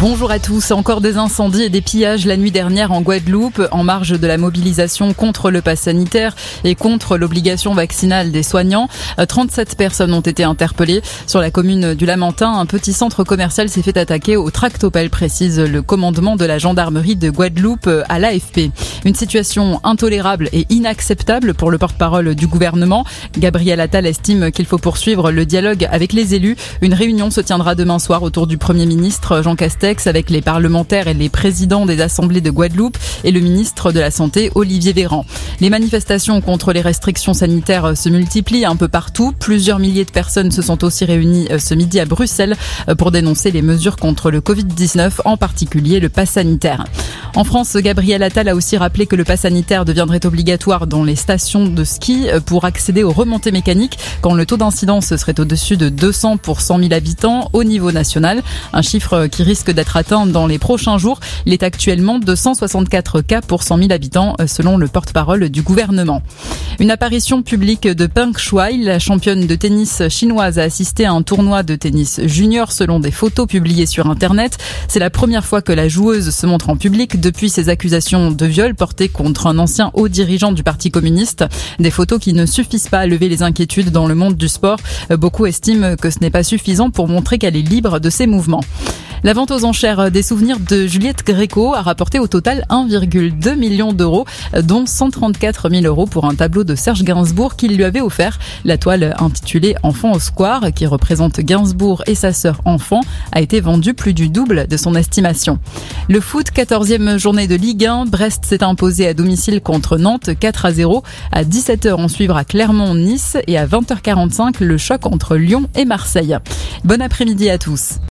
Bonjour à tous. Encore des incendies et des pillages la nuit dernière en Guadeloupe, en marge de la mobilisation contre le pass sanitaire et contre l'obligation vaccinale des soignants. 37 personnes ont été interpellées. Sur la commune du Lamentin, un petit centre commercial s'est fait attaquer au tractopelle, précise le commandement de la gendarmerie de Guadeloupe à l'AFP. Une situation intolérable et inacceptable pour le porte-parole du gouvernement. Gabriel Attal estime qu'il faut poursuivre le dialogue avec les élus. Une réunion se tiendra demain soir autour du Premier ministre Jean Castex avec les parlementaires et les présidents des assemblées de Guadeloupe et le ministre de la Santé Olivier Véran. Les manifestations contre les restrictions sanitaires se multiplient un peu partout. Plusieurs milliers de personnes se sont aussi réunies euh, ce midi à Bruxelles euh, pour dénoncer les mesures contre le Covid-19, en particulier le pass sanitaire. En France, Gabriel Attal a aussi rappelé que le pass sanitaire deviendrait obligatoire dans les stations de ski euh, pour accéder aux remontées mécaniques quand le taux d'incidence serait au-dessus de 200 pour 100 000 habitants au niveau national. Un chiffre qui risque d'être atteint dans les prochains jours. Il est actuellement de 164 cas pour 100 000 habitants euh, selon le porte-parole du gouvernement. Une apparition publique de Peng Shuai, la championne de tennis chinoise, a assisté à un tournoi de tennis junior selon des photos publiées sur Internet. C'est la première fois que la joueuse se montre en public depuis ses accusations de viol portées contre un ancien haut dirigeant du Parti communiste. Des photos qui ne suffisent pas à lever les inquiétudes dans le monde du sport. Beaucoup estiment que ce n'est pas suffisant pour montrer qu'elle est libre de ses mouvements. La vente aux enchères des souvenirs de Juliette Gréco a rapporté au total 1,2 million d'euros, dont 134 000 euros pour un tableau de Serge Gainsbourg qu'il lui avait offert. La toile intitulée Enfant au square, qui représente Gainsbourg et sa sœur enfant, a été vendue plus du double de son estimation. Le foot, 14e journée de Ligue 1, Brest s'est imposé à domicile contre Nantes 4 à 0. À 17h, on suivra Clermont-Nice et à 20h45 le choc entre Lyon et Marseille. Bon après-midi à tous.